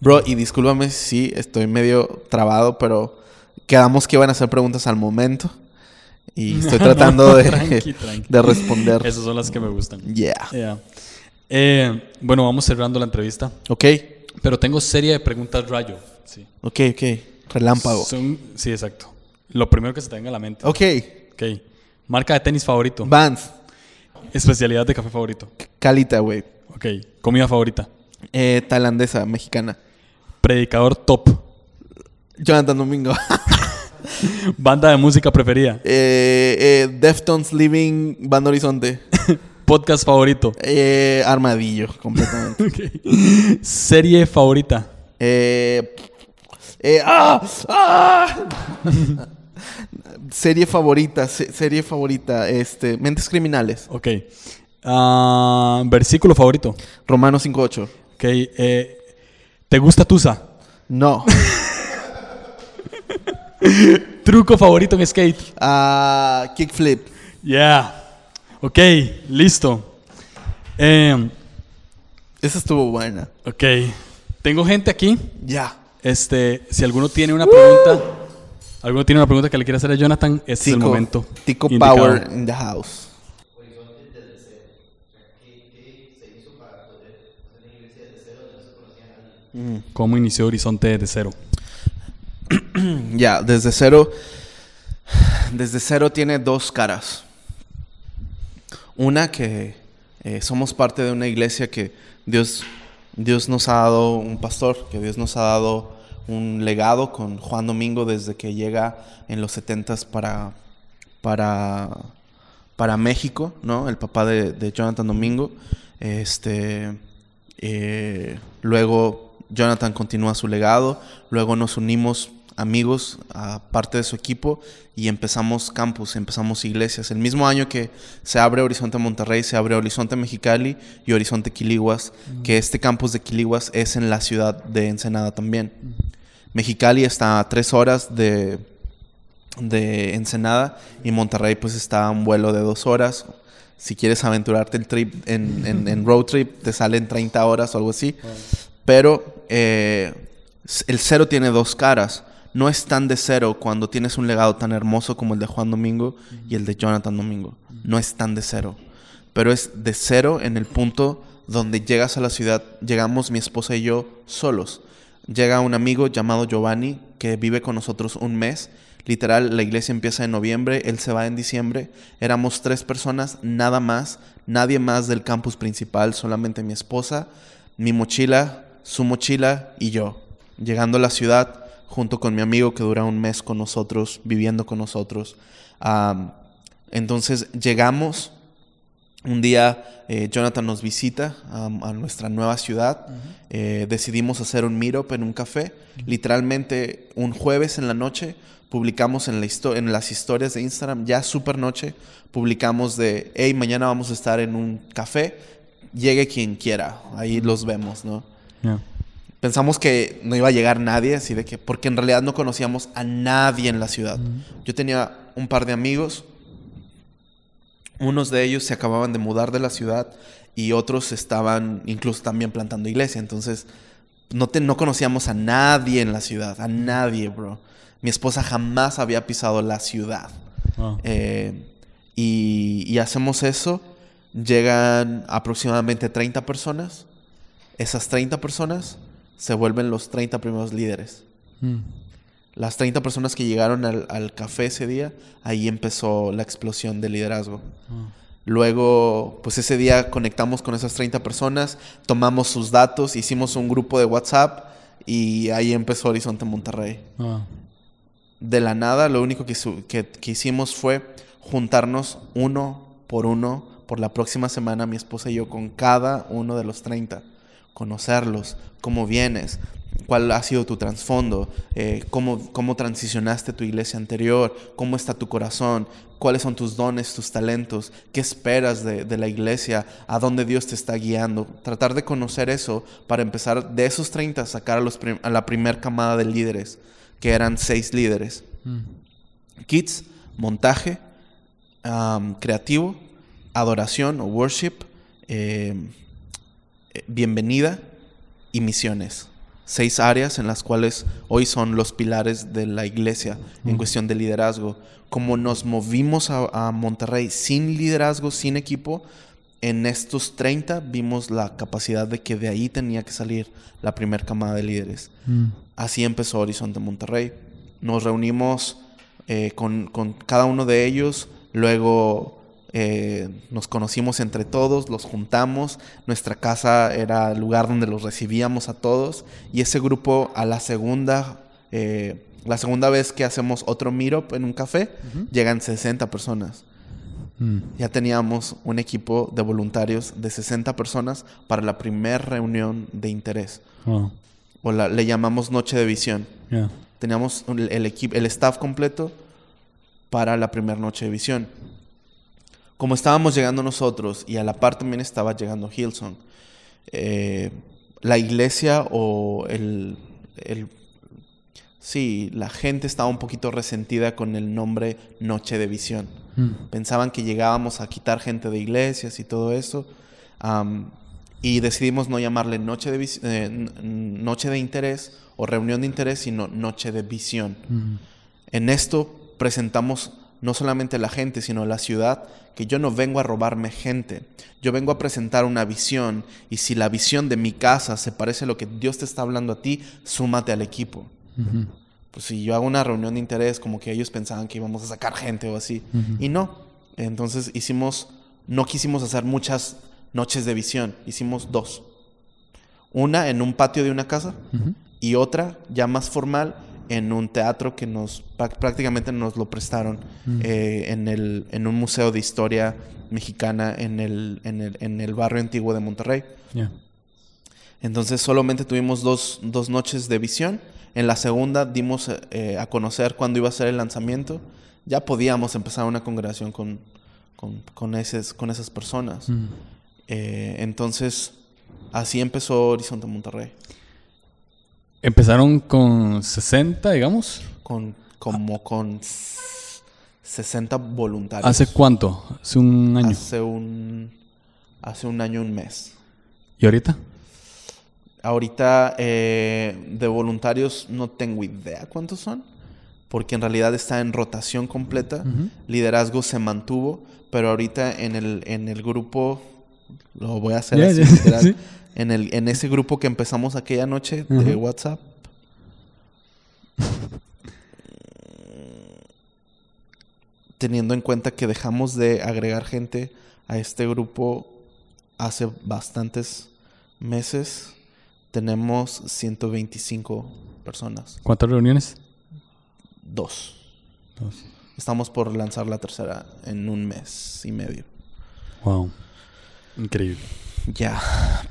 Bro, y discúlpame si estoy medio trabado, pero quedamos que iban a hacer preguntas al momento. Y estoy No, tratando de, tranqui, tranqui. de responder. Esas son las que me gustan. Yeah. Yeah. Eh, bueno, vamos cerrando la entrevista. Ok, Pero tengo serie de preguntas rayo. Sí. ok, ok. Relámpago. Son, sí, exacto. Lo primero que se te venga a la mente. Ok. Ok. Marca de tenis favorito. Vans. Especialidad de café favorito. Calita, güey. Ok. Comida favorita. Eh, tailandesa, mexicana. Predicador top. Jonathan Domingo. Banda de música preferida. eh, eh, Deftones Living Banda Horizonte. Podcast favorito. Eh, armadillo, completamente. Serie favorita. Eh, eh, ¡ah! ¡Ah! Serie favorita, se- serie favorita, este, Mentes Criminales, Ok. Ah, versículo favorito. Romanos 5.8. Ok. eh, ¿Te gusta Tusa? No. Truco favorito en skate. Ah, kickflip. Yeah. Ok, listo. Eh, Esa estuvo buena. ok. Tengo gente aquí. Ya. Este, si alguno tiene una pregunta, alguno tiene una pregunta que le quiera hacer a Jonathan, este es el Tico, momento. Tico indicado. Power in the house. ¿Cómo inició Horizonte desde cero? Ya, desde cero. Desde cero tiene dos caras. Una que eh, somos parte de una iglesia que Dios, Dios nos ha dado un pastor, que Dios nos ha dado un legado con Juan Domingo desde que llega en los 70s para, para, para México, ¿no? El papá de, Jonathan Domingo. Este, eh, luego Jonathan continúa su legado, luego nos unimos amigos a parte de su equipo y empezamos campus, empezamos iglesias. El mismo año que se abre Horizonte Monterrey, se abre Horizonte Mexicali y Horizonte Quiliguas, que este campus de Quiliguas es en la ciudad de Ensenada también. Mexicali está a tres horas de, de Ensenada y Monterrey pues está a un vuelo de dos horas. Si quieres aventurarte el trip en, en- en road trip, te salen 30 horas o algo así. Pero eh, el cero tiene dos caras. No es tan de cero cuando tienes un legado tan hermoso como el de Juan Domingo y el de Jonathan Domingo. No es tan de cero. Pero es de cero en el punto donde llegas a la ciudad, llegamos mi esposa y yo solos. Llega un amigo llamado Giovanni que vive con nosotros un mes. Literal, la iglesia empieza en noviembre, él se va en diciembre. Éramos tres personas, nada más, nadie más del campus principal, solamente mi esposa, mi mochila, su mochila y yo. Llegando a la ciudad junto con mi amigo que dura un mes con nosotros, viviendo con nosotros. Entonces llegamos, un día eh, Jonathan nos visita a nuestra nueva ciudad. Eh, decidimos hacer un meetup en un café. Literalmente un jueves en la noche publicamos en, la histo- en las historias de Instagram, ya super noche, publicamos de, hey, mañana vamos a estar en un café, llegue quien quiera, ahí los vemos, ¿no? Yeah. Pensamos que no iba a llegar nadie, así de que, porque en realidad no conocíamos a nadie en la ciudad. Yo tenía un par de amigos, unos de ellos se acababan de mudar de la ciudad y otros estaban incluso también plantando iglesia. Entonces, no, te- no conocíamos a nadie en la ciudad, a nadie, bro. Mi esposa jamás había pisado la ciudad. Wow. Eh, y, y hacemos eso. Llegan aproximadamente 30 personas. Esas 30 personas se vuelven los 30 primeros líderes. Mm. Las 30 personas que llegaron al, al café ese día, ahí empezó la explosión de liderazgo. Wow. Luego, pues ese día conectamos con esas 30 personas, tomamos sus datos, hicimos un grupo de WhatsApp y ahí empezó Horizonte Monterrey Wow. de la nada, lo único que, que- que hicimos fue juntarnos uno por uno por la próxima semana, mi esposa y yo, con cada uno de los 30. Conocerlos, cómo vienes, cuál ha sido tu trasfondo, eh, cómo, cómo transicionaste tu iglesia anterior, cómo está tu corazón, cuáles son tus dones, tus talentos, qué esperas de, de la iglesia, a dónde Dios te está guiando. Tratar de conocer eso para empezar de esos 30 a sacar a, los prim- a la primer camada de líderes, que eran seis líderes. Mm. Kits, montaje, creativo, adoración o worship, eh, bienvenida y misiones. Seis áreas en las cuales hoy son los pilares de la iglesia en cuestión de liderazgo. Como nos movimos a, a Monterrey sin liderazgo, sin equipo, en estos 30 vimos la capacidad de que de ahí tenía que salir la primera camada de líderes. Mm. Así empezó Horizonte Monterrey. Nos reunimos eh, con, con cada uno de ellos, luego eh, nos conocimos entre todos, los juntamos, nuestra casa era el lugar donde los recibíamos a todos y ese grupo a la segunda, eh, la segunda vez que hacemos otro meetup en un café, llegan 60 personas. Mm. Ya teníamos un equipo de voluntarios de 60 personas para la primera reunión de interés Wow. o la, le llamamos noche de visión. Yeah. Teníamos el, equipo, el staff completo para la primera noche de visión. Como estábamos llegando nosotros y a la par también estaba llegando Hillsong, eh, la iglesia o el, el- Sí, la gente estaba un poquito resentida con el nombre Noche de Visión. Mm. Pensaban que llegábamos a quitar gente de iglesias y todo eso. y decidimos no llamarle noche de, eh, noche de interés o reunión de interés, sino noche de visión. Mm. En esto presentamos no solamente la gente, sino la ciudad, que yo no vengo a robarme gente. Yo vengo a presentar una visión y si la visión de mi casa se parece a lo que Dios te está hablando a ti, súmate al equipo. Mhm. Pues si yo hago una reunión de interés, como que ellos pensaban que íbamos a sacar gente o así. Y no. Entonces hicimos, no quisimos hacer muchas noches de visión, hicimos dos. Una en un patio de una casa y otra ya más formal en un teatro que nos prá- prácticamente nos lo prestaron Mm. eh, en, el, en un museo de historia mexicana en el, en el, en el barrio antiguo de Monterrey. Yeah. Entonces solamente tuvimos dos, dos noches de visión. En la segunda dimos eh, a conocer cuándo iba a ser el lanzamiento. Ya podíamos empezar una congregación con, con, con, eses- con esas personas. Mm. Eh, entonces así empezó Horizonte Monterrey. Empezaron con 60, digamos. Con, como con s- 60 voluntarios. ¿Hace cuánto? Hace un año. Hace un, hace un año, un mes. ¿Y ahorita? Ahorita eh, de voluntarios no tengo idea cuántos son, porque en realidad está en rotación completa. Liderazgo se mantuvo, pero ahorita en el, en el grupo, lo voy a hacer así, literal, sí en, el, en ese grupo que empezamos aquella noche de. WhatsApp. Teniendo en cuenta que dejamos de agregar gente a este grupo hace bastantes meses, tenemos 125 personas. ¿Cuántas reuniones? Dos. Dos. Estamos por lanzar la tercera en un mes y medio. Wow. Increíble. Ya,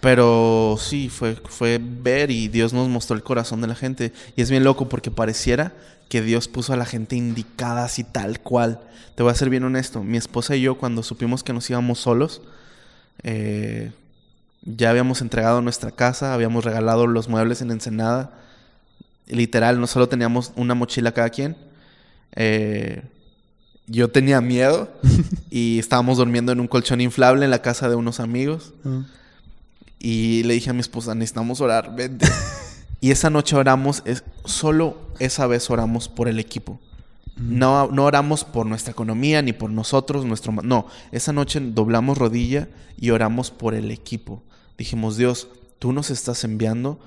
pero sí, fue, fue ver y Dios nos mostró el corazón de la gente. Y es bien loco porque pareciera que Dios puso a la gente indicada así tal cual. Te voy a ser bien honesto, mi esposa y yo cuando supimos que nos íbamos solos, eh, ya habíamos entregado nuestra casa, habíamos regalado los muebles en Ensenada. Literal, no solo teníamos una mochila cada quien. Eh, yo tenía miedo y estábamos durmiendo en un colchón inflable en la casa de unos amigos. Ah. Y le dije a mi esposa, necesitamos orar, vente. y esa noche oramos, es, solo esa vez oramos por el equipo. No, no oramos por nuestra economía ni por nosotros, nuestro... No, esa noche doblamos rodilla y oramos por el equipo. Dijimos, Dios, tú nos estás enviando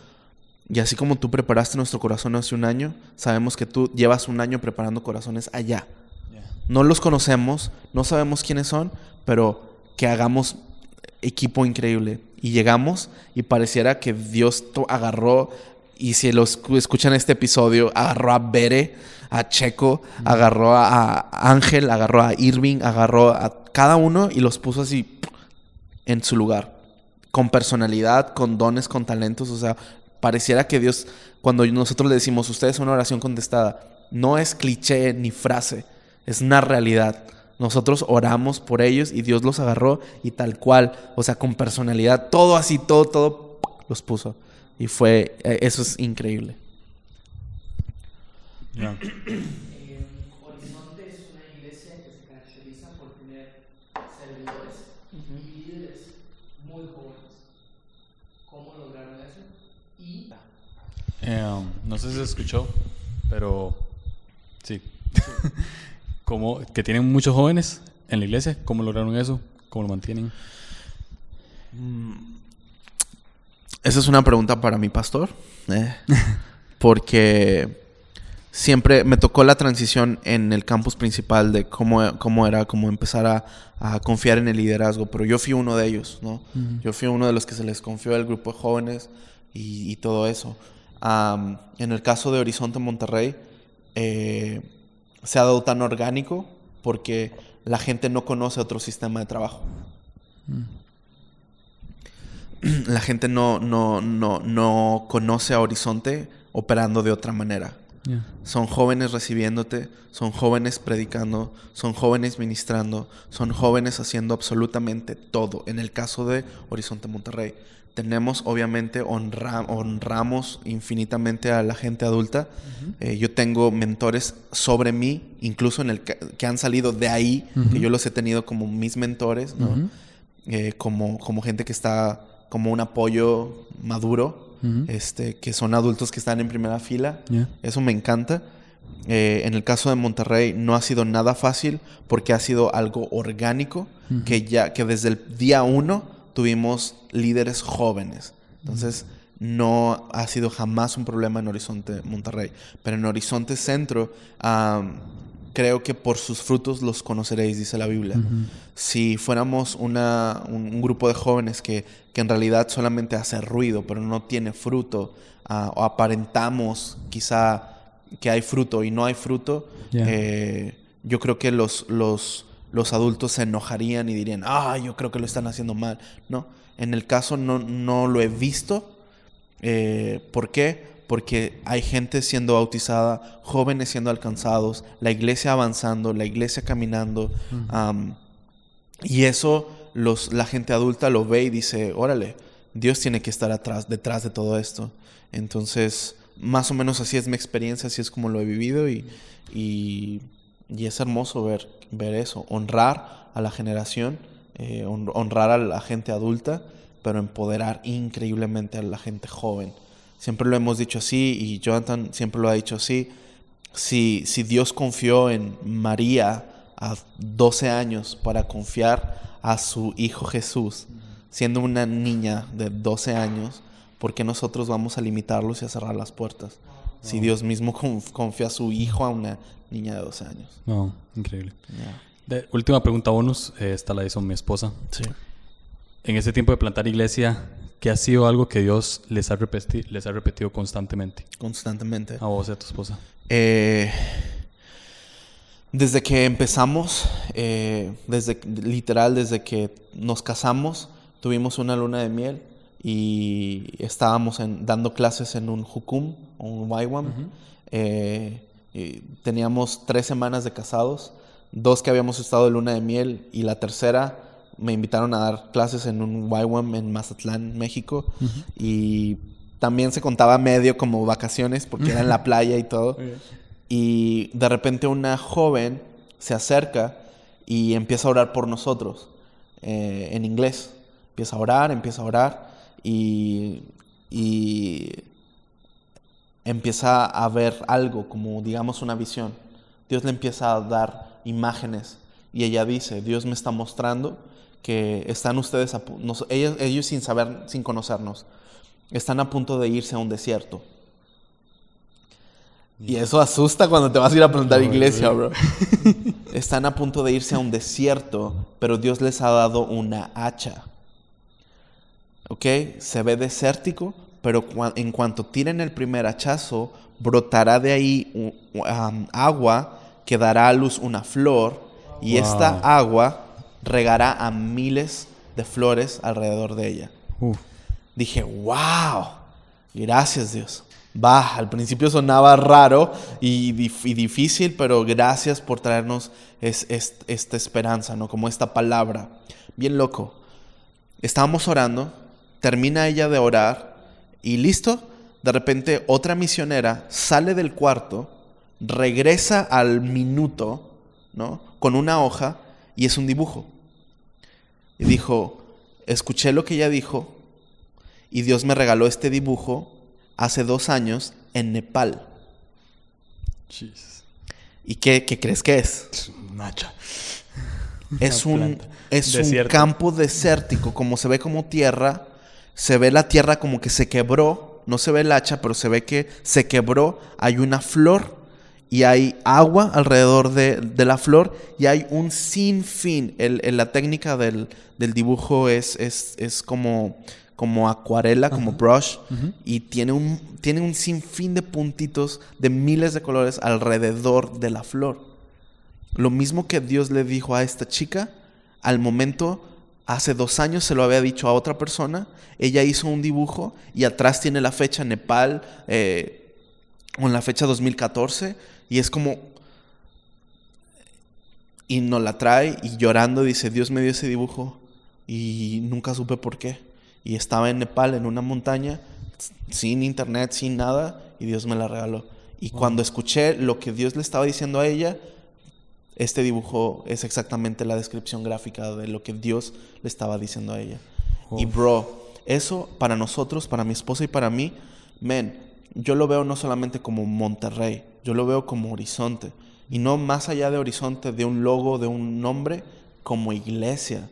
y así como tú preparaste nuestro corazón hace un año, sabemos que tú llevas un año preparando corazones allá. No los conocemos, no sabemos quiénes son, pero que hagamos equipo increíble. Y llegamos y pareciera que Dios agarró, y si los escu- escuchan este episodio, agarró a Bere, a Checo, agarró a, a Ángel, agarró a Irving, agarró a cada uno y los puso así en su lugar. Con personalidad, con dones, con talentos. O sea, pareciera que Dios, cuando nosotros le decimos, ustedes son una oración contestada, no es cliché ni frase, es una realidad. Nosotros oramos por ellos y Dios los agarró y tal cual, o sea, con personalidad, todo así, todo, todo los puso. Y fue, eh, eso es increíble. Eh, Horizonte es una iglesia que se caracteriza por tener servidores y líderes muy jóvenes. ¿Cómo lograron eso? Y Eh, no sé si se escuchó, pero sí. Como que tienen muchos jóvenes en la iglesia. ¿Cómo lograron eso? ¿Cómo lo mantienen? Esa es una pregunta para mi pastor, eh, porque siempre me tocó la transición en el campus principal de cómo, cómo era, cómo empezar a, a confiar en el liderazgo, pero yo fui uno de ellos, ¿no? Yo fui uno de los que se les confió al grupo de jóvenes y, y todo eso. En el caso de Horizonte Monterrey, eh, se ha dado tan orgánico porque la gente no conoce otro sistema de trabajo la gente no, no, no, no conoce a Horizonte operando de otra manera. Son jóvenes recibiéndote, son jóvenes predicando, son jóvenes ministrando, son jóvenes haciendo absolutamente todo. En el caso de Horizonte Monterrey, tenemos obviamente, honra- honramos infinitamente a la gente adulta. Eh, yo tengo mentores sobre mí, incluso en el que, que han salido de ahí, que yo los he tenido como mis mentores, ¿no? Ujú. eh, como, como gente que está como un apoyo maduro, este, que son adultos que están en primera fila. Ya. Eso me encanta. Eh, en el caso de Monterrey no ha sido nada fácil porque ha sido algo orgánico, que ya que desde el día uno tuvimos líderes jóvenes. Entonces no ha sido jamás un problema en Horizonte Monterrey. Pero en Horizonte Centro creo que por sus frutos los conoceréis, dice la Biblia. Si fuéramos una, un, un grupo de jóvenes que, que en realidad solamente hace ruido, pero no tiene fruto, ah, o aparentamos quizá que hay fruto y no hay fruto, eh, yo creo que los, los, los adultos se enojarían y dirían, ah, yo creo que lo están haciendo mal. No, en el caso no, no lo he visto. Eh, ¿Por qué? Porque hay gente siendo bautizada, jóvenes siendo alcanzados, la iglesia avanzando, la iglesia caminando. am, y eso los, la gente adulta lo ve y dice, órale, Dios tiene que estar atrás, detrás de todo esto. Entonces, más o menos así es mi experiencia, así es como lo he vivido y, y, y es hermoso ver, ver eso, honrar a la generación, eh, hon- honrar a la gente adulta, pero empoderar increíblemente a la gente joven. Siempre lo hemos dicho así y Jonathan siempre lo ha dicho así. Si, si Dios confió en María a 12 años para confiar a su hijo Jesús, siendo una niña de 12 años, ¿por qué nosotros vamos a limitarlos y a cerrar las puertas? Si Dios mismo conf- confía a su hijo a una niña de 12 años. No, increíble. De- última pregunta bonus, eh, esta la hizo mi esposa. Sí. En ese tiempo de plantar iglesia, ¿qué ha sido algo que Dios les ha, repeti- les ha repetido constantemente? Constantemente. A vos y a tu esposa. Eh, desde que empezamos, eh, desde literal, desde que nos casamos, tuvimos una luna de miel y estábamos en- dando clases en un un waiwam. Eh, y teníamos tres semanas de casados, dos que habíamos estado de luna de miel y la tercera me invitaron a dar clases en un waiwam en Mazatlán, México. Y también se contaba medio como vacaciones porque era en la playa y todo. Y de repente una joven se acerca y empieza a orar por nosotros eh, en inglés. Empieza a orar, empieza a orar y, y empieza a ver algo, como digamos una visión. Dios le empieza a dar imágenes y ella dice, Dios me está mostrando que están ustedes, a nos- ellos, ellos sin saber, sin conocernos, están a punto de irse a un desierto. Y eso asusta cuando te vas a ir a plantar iglesia, bro. Están a punto de irse a un desierto, pero Dios les ha dado una hacha. ¿Ok? Se ve desértico, pero en cuanto tiren el primer hachazo, brotará de ahí agua que dará a luz una flor, y Wow. esta agua regará a miles de flores alrededor de ella. Uf. Dije, wow, gracias Dios. Va, al principio sonaba raro y, dif- y difícil, pero gracias por traernos es- es- esta esperanza, ¿no? Como esta palabra. Bien loco. Estábamos orando, termina ella de orar y listo. De repente otra misionera sale del cuarto, regresa al minuto, ¿no? Con una hoja y es un dibujo. Y dijo, escuché lo que ella dijo y Dios me regaló este dibujo hace dos años en Nepal. Jesus. ¿Y qué, qué crees que es? Nacha. Es Una un, es un campo desértico, como se ve como tierra, se ve la tierra como que se quebró, no se ve el hacha, pero se ve que se quebró, hay una flor y hay agua alrededor de, de la flor y hay un sinfín. El, el- la técnica del, del dibujo es, es, es como, como acuarela, como brush, y tiene un, tiene un sinfín de puntitos de miles de colores alrededor de la flor. Lo mismo que Dios le dijo a esta chica, al momento, hace dos años se lo había dicho a otra persona, ella hizo un dibujo y atrás tiene la fecha Nepal, eh, con la fecha 2014, y es como... Y nos la trae y llorando dice, Dios me dio ese dibujo y nunca supe por qué. Y estaba en Nepal, en una montaña, sin internet, sin nada, y Dios me la regaló. Y cuando escuché lo que Dios le estaba diciendo a ella, este dibujo es exactamente la descripción gráfica de lo que Dios le estaba diciendo a ella. Y bro, eso para nosotros, para mi esposa y para mí, men, yo lo veo no solamente como Monterrey, yo lo veo como horizonte. Y no más allá de horizonte, de un logo, de un nombre, como iglesia.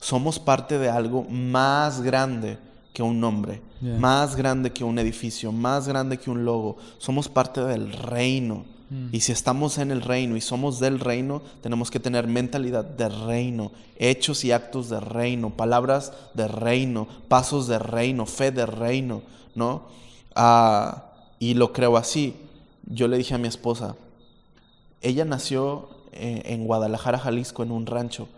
Somos parte de algo más grande que un nombre, Yeah. más grande que un edificio, más grande que un logo. Somos parte del reino. Y si estamos en el reino y somos del reino, tenemos que tener mentalidad de reino, hechos y actos de reino, palabras de reino, pasos de reino, fe de reino, ¿no? Ah, y lo creo así. Yo le dije a mi esposa, ella nació eh, en Guadalajara, Jalisco, en un rancho,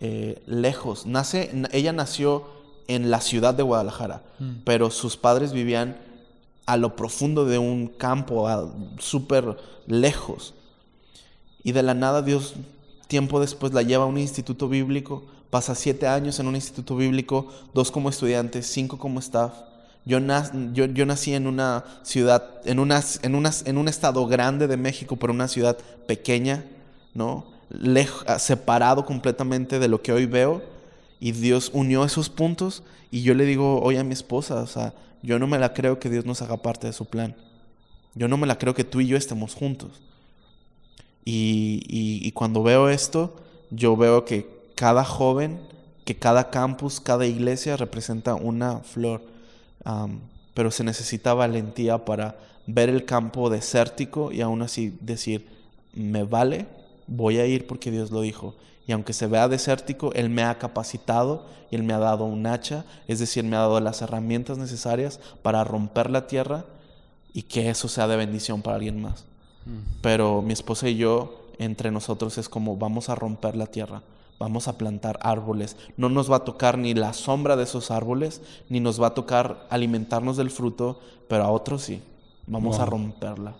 eh, lejos. Nace, ella nació en la ciudad de Guadalajara, pero sus padres vivían a lo profundo de un campo, súper lejos. Y de la nada Dios, tiempo después, la lleva a un instituto bíblico, pasa siete años en un instituto bíblico, dos como estudiante, cinco como staff. Yo, nas- yo, yo nací en una ciudad, en, una, en, una- en un estado grande de México, pero una ciudad pequeña, ¿no? Lej- ah, separado completamente de lo que hoy veo. Y Dios unió esos puntos. Y yo le digo hoy a mi esposa, o sea, yo no me la creo que Dios nos haga parte de su plan. Yo no me la creo que tú y yo estemos juntos. Y, y- cuando veo esto, yo veo que cada joven, que cada campus, cada iglesia representa una flor. Pero se necesita valentía para ver el campo desértico y aún así decir, me vale, voy a ir porque Dios lo dijo. Y aunque se vea desértico, Él me ha capacitado y Él me ha dado un hacha, es decir, me ha dado las herramientas necesarias para romper la tierra y que eso sea de bendición para alguien más. Pero mi esposa y yo, entre nosotros, es como vamos a romper la tierra, vamos a plantar árboles. No nos va a tocar ni la sombra de esos árboles, ni nos va a tocar alimentarnos del fruto, pero a otros sí. Vamos a romperla.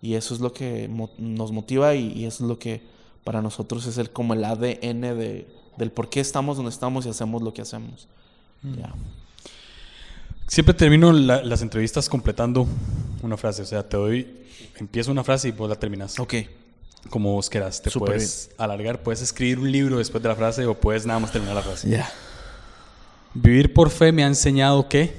Y eso es lo que mo- nos motiva y, y eso es lo que para nosotros es el, como el ADN de, del por qué estamos donde estamos y hacemos lo que hacemos. Ya. Siempre termino la- las entrevistas completando una frase. O sea, te doy, empiezo una frase y vos la terminas. Ok. Como vos quieras. Te puedes alargar, puedes escribir un libro después de la frase o puedes nada más terminar la frase. Ya. Vivir por fe me ha enseñado que.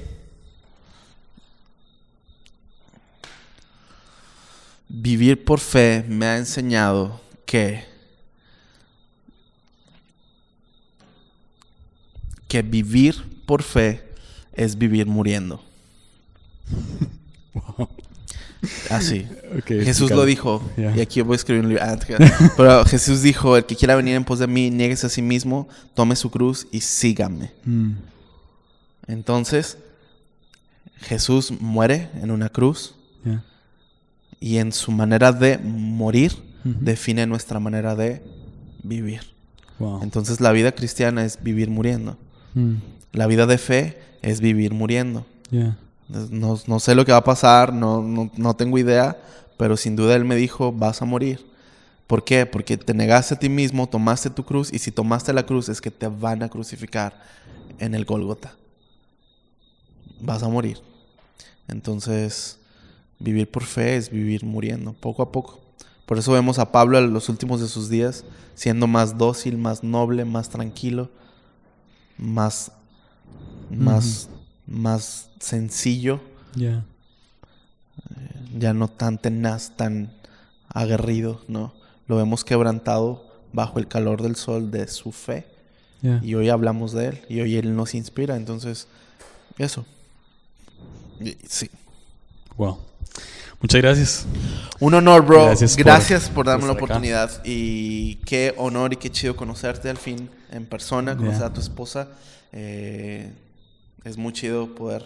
Vivir por fe me ha enseñado que que vivir por fe es vivir muriendo. Así. Jesús lo dijo, y aquí voy a escribir un libro. Ah, Pero Jesús dijo, el que quiera venir en pos de mí, nieguese a sí mismo, tome su cruz y sígame. Mm, Entonces, Jesús muere en una cruz y en su manera de morir define nuestra manera de vivir. Wow. Entonces la vida cristiana es vivir muriendo. Mm, La vida de fe es vivir muriendo. No, no sé lo que va a pasar, no, no, no tengo idea, pero sin duda Él me dijo, vas a morir. ¿Por qué? Porque te negaste a ti mismo, tomaste tu cruz y si tomaste la cruz es que te van a crucificar en el Gólgota. Vas a morir. Entonces, vivir por fe es vivir muriendo, poco a poco. Por eso vemos a Pablo en los últimos de sus días siendo más dócil, más noble, más tranquilo, más, más, más sencillo, Ya. ya no tan tenaz, tan aguerrido, ¿no? Lo vemos quebrantado bajo el calor del sol de su fe. Y hoy hablamos de él y hoy él nos inspira, entonces eso. Sí. Wow. Muchas gracias. Un honor, bro. Gracias Gracias por- por, darme la estar acá. oportunidad. Y qué honor y qué chido conocerte al fin en persona, conocer Ya. a tu esposa. Eh, es muy chido poder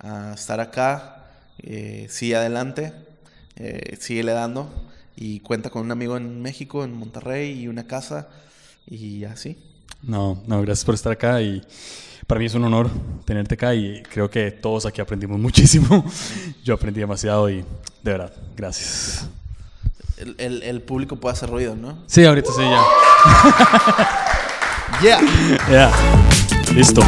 ah, estar acá. Eh, sigue adelante. Eh, síguele dando. Y cuenta con un amigo en México, en Monterrey, y una casa. Y así. No, no, gracias por estar acá y para mí es un honor tenerte acá y creo que todos aquí aprendimos muchísimo. Yo aprendí demasiado y de verdad, gracias. El, el- el público puede hacer ruido, ¿no? Sí, ahorita sí, ya. Yeah. Ya. Listo.